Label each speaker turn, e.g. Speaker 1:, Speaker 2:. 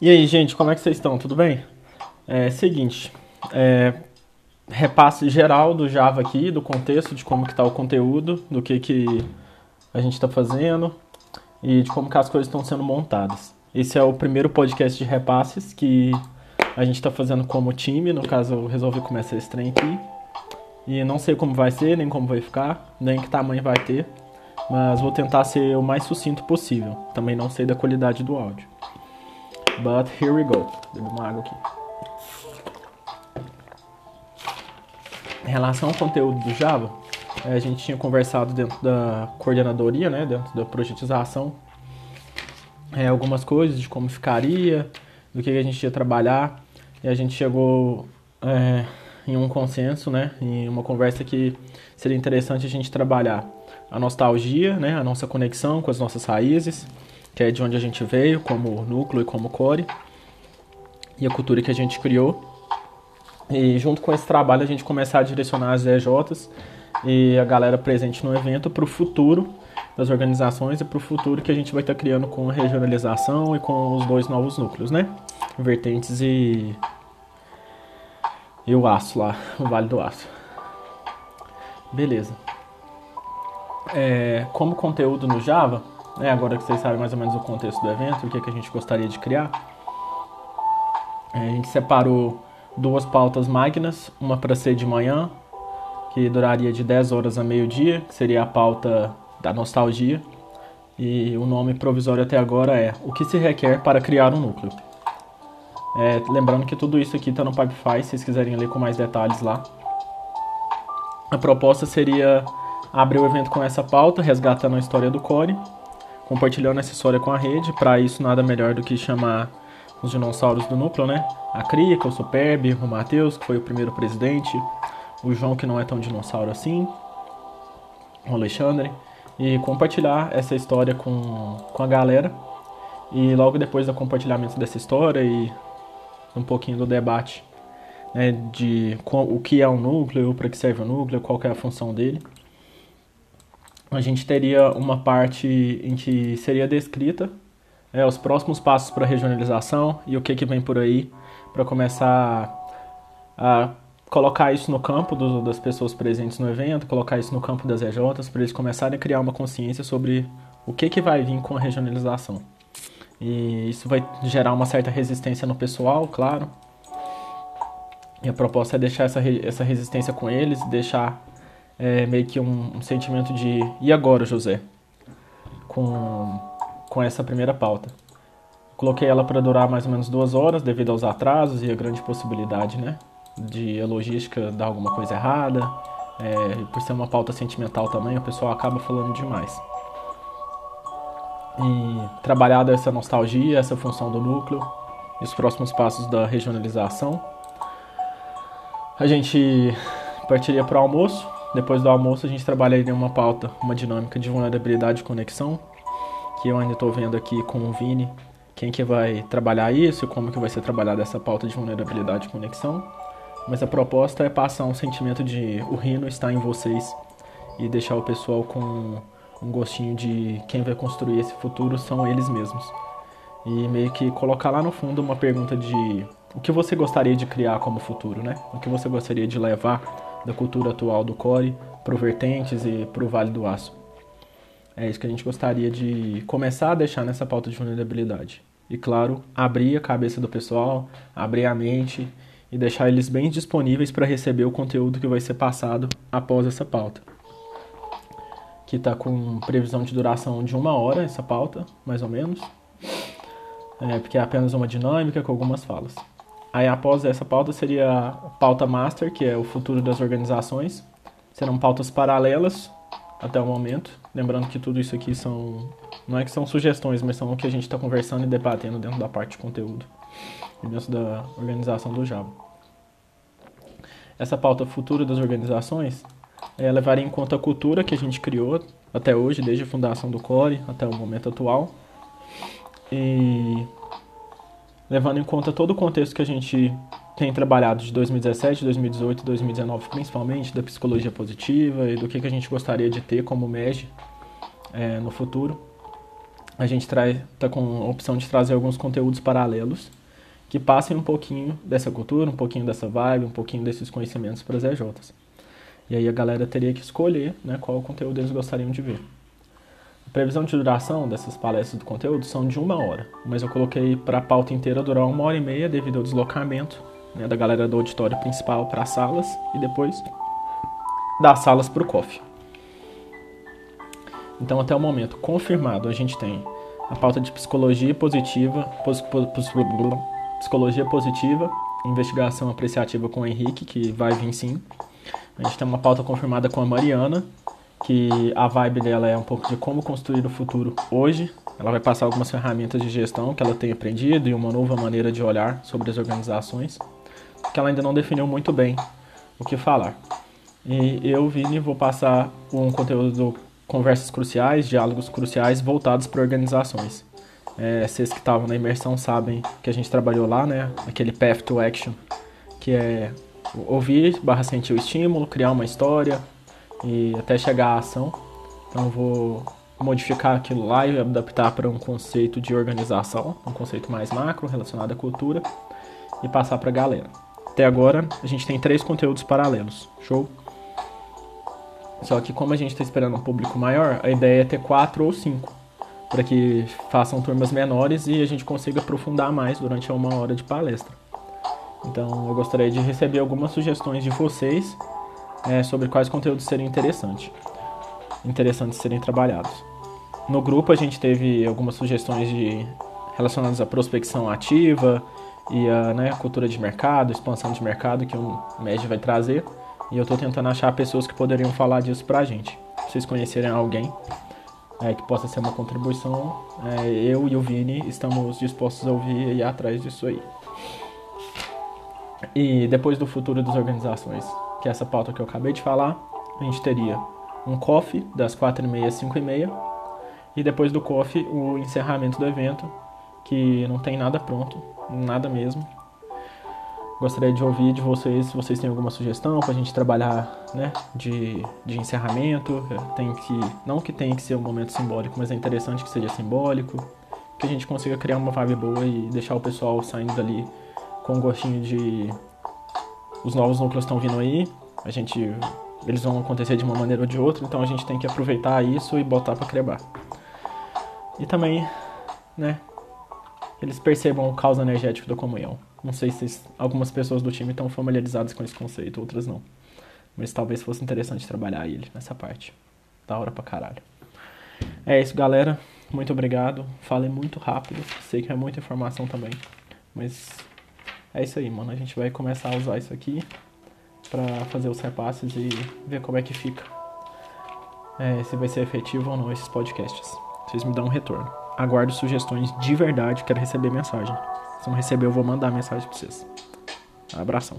Speaker 1: E aí, gente, como é que vocês estão? Tudo bem? É seguinte, é, repasse geral do Java aqui, do contexto, de como que está o conteúdo, do que, que a gente está fazendo e de como que as coisas estão sendo montadas. Esse é o primeiro podcast de repasses que a gente está fazendo como time, no caso eu resolvi começar esse trem aqui. E não sei como vai ser, nem como vai ficar, nem que tamanho vai ter, mas vou tentar ser o mais sucinto possível. Também não sei da qualidade do áudio. But here we go. Bebo uma água aqui. Em relação ao conteúdo do Java, eh, a gente tinha conversado dentro da coordenadoria, né, dentro da projetização, é, algumas coisas de como ficaria, do que a gente ia trabalhar, e a gente chegou é, em um consenso, né, em uma conversa que seria interessante a gente trabalhar a nostalgia, né, a nossa conexão com as nossas raízes, que é de onde a gente veio, como núcleo e como core, e a cultura que a gente criou. E junto com esse trabalho a gente começar a direcionar as EJs e a galera presente no evento para o futuro das organizações e para o futuro que a gente vai estar tá criando com a regionalização e com os dois novos núcleos, né? Vertentes e, e o aço lá, o Vale do Aço. Beleza. É, como conteúdo no Java, né, agora que vocês sabem mais ou menos o contexto do evento, o que, é que a gente gostaria de criar, é, a gente separou duas pautas magnas, uma para ser de manhã, que duraria de 10 horas a meio-dia, que seria a pauta da nostalgia, e o nome provisório até agora é O que se requer para criar um núcleo. É, lembrando que tudo isso aqui está no Pipefy, se vocês quiserem ler com mais detalhes lá. A proposta seria abrir o evento com essa pauta, resgatando a história do Core, compartilhando essa história com a rede. Para isso, nada melhor do que chamar os dinossauros do núcleo, né? A Crica, o Superb, o Matheus, que foi o primeiro presidente, o João, que não é tão dinossauro assim, o Alexandre, e compartilhar essa história com, com a galera. E logo depois do compartilhamento dessa história e um pouquinho do debate né, de o que é um núcleo, para que serve o núcleo, qual é a função dele a gente teria uma parte em que seria descrita é, os próximos passos para a regionalização e o que, que vem por aí para começar a colocar isso no campo do, das pessoas presentes no evento, colocar isso no campo das EJs, para eles começarem a criar uma consciência sobre o que, que vai vir com a regionalização. E isso vai gerar uma certa resistência no pessoal, claro. E a proposta é deixar essa, essa resistência com eles, deixar é, meio que um, um, sentimento de e agora, José? Com, com essa primeira pauta. Coloquei ela para durar mais ou menos duas horas devido aos atrasos e a grande possibilidade, né? De a logística dar alguma coisa errada. É, por ser uma pauta sentimental também, o pessoal acaba falando demais. E trabalhada essa nostalgia, essa função do núcleo e os próximos passos da regionalização. A gente partiria para o almoço, depois do almoço a gente trabalharia uma pauta, uma dinâmica de vulnerabilidade e conexão, que eu ainda estou vendo aqui com o Vini quem que vai trabalhar isso, como que vai ser trabalhada essa pauta de vulnerabilidade e conexão. Mas a proposta é passar um sentimento de o Rino está em vocês e deixar o pessoal com um gostinho de quem vai construir esse futuro são eles mesmos. E meio que colocar lá no fundo uma pergunta de o que você gostaria de criar como futuro, né? O que você gostaria de levar da cultura atual do core para o Vertentes e para o Vale do Aço. É isso que a gente gostaria de começar a deixar nessa pauta de vulnerabilidade. E claro, abrir a cabeça do pessoal, abrir a mente e deixar eles bem disponíveis para receber o conteúdo que vai ser passado após essa pauta. Que está com previsão de duração de uma hora, essa pauta, mais ou menos. É, porque é apenas uma dinâmica com algumas falas. Aí após essa pauta seria a pauta master, que é o futuro das organizações. Serão pautas paralelas até o momento. Lembrando que tudo isso aqui são. Não é que são sugestões, mas são o que a gente está conversando e debatendo dentro da parte de conteúdo e dentro da organização do Java. Essa pauta futuro das organizações é, levaria em conta a cultura que a gente criou até hoje, desde a fundação do Core até o momento atual. E levando em conta todo o contexto que a gente tem trabalhado de 2017, 2018 e 2019, principalmente da psicologia positiva e do que, que a gente gostaria de ter como MEG é, no futuro. a gente está com a opção de trazer alguns conteúdos paralelos que passem um pouquinho dessa cultura, um pouquinho dessa vibe, um pouquinho desses conhecimentos para as EJs. E aí a galera teria que escolher né, qual conteúdo eles gostariam de ver. A previsão de duração dessas palestras do conteúdo são de uma hora, mas eu coloquei para a pauta inteira durar uma hora e meia devido ao deslocamento né, da galera do auditório principal para as salas e depois das salas para o coffee. Então, até o momento confirmado, a gente tem a pauta de psicologia positiva, pos, pos, pos, psicologia positiva, investigação apreciativa com o Henrique, que vai vir sim. A gente tem uma pauta confirmada com a Mariana, que a vibe dela é um pouco de como construir o futuro hoje. Ela vai passar algumas ferramentas de gestão que ela tem aprendido e uma nova maneira de olhar sobre as organizações, que ela ainda não definiu muito bem o que falar. E eu, Vini, vou passar um conteúdo do Conversas Cruciais, Diálogos Cruciais voltados para organizações. É, vocês que estavam na imersão sabem que a gente trabalhou lá, né? Aquele Path to Action, que é ouvir barra sentir o estímulo, criar uma história e até chegar à ação. Então vou modificar aquilo lá e adaptar para um conceito de organização, um conceito mais macro relacionado à cultura e passar para a galera. Até agora a gente tem três conteúdos paralelos. Show? Só que como a gente está esperando um público maior, a ideia é ter quatro ou cinco, para que façam turmas menores e a gente consiga aprofundar mais durante uma hora de palestra. Então eu gostaria de receber algumas sugestões de vocês é, sobre quais conteúdos seriam interessantes, interessantes serem trabalhados. No grupo a gente teve algumas sugestões de relacionadas à prospecção ativa e a né, cultura de mercado, expansão de mercado que o MED vai trazer. E eu estou tentando achar pessoas que poderiam falar disso pra gente. Se vocês conhecerem alguém é, que possa ser uma contribuição, é, eu e o Vini estamos dispostos a ouvir e ir atrás disso aí. E depois do futuro das organizações, que é essa pauta que eu acabei de falar, a gente teria um coffee das 4h30 às 5h30 e depois do coffee o encerramento do evento, que não tem nada pronto, nada mesmo. Gostaria de ouvir de vocês se vocês têm alguma sugestão para a gente trabalhar né, de, de encerramento. Tem que, não que tenha que ser um momento simbólico, mas é interessante que seja simbólico, que a gente consiga criar uma vibe boa e deixar o pessoal saindo dali com um gostinho de. Os novos núcleos estão vindo aí, a gente. Eles vão acontecer de uma maneira ou de outra, então a gente tem que aproveitar isso e botar para crebar. E também, né, eles percebam o caos energético da comunhão. Não sei se algumas pessoas do time estão familiarizadas com esse conceito, outras não. Mas talvez fosse interessante trabalhar ele nessa parte. Da hora pra caralho. É isso, galera. Muito obrigado. Falei muito rápido. Sei que é muita informação também. Mas é isso aí, mano. A gente vai começar a usar isso aqui pra fazer os repasses e ver como é que fica. É, se vai ser efetivo ou não esses podcasts. Vocês me dão um retorno. Aguardo sugestões de verdade. Quero receber mensagem. Se não receber, eu vou mandar mensagem pra vocês. Abração.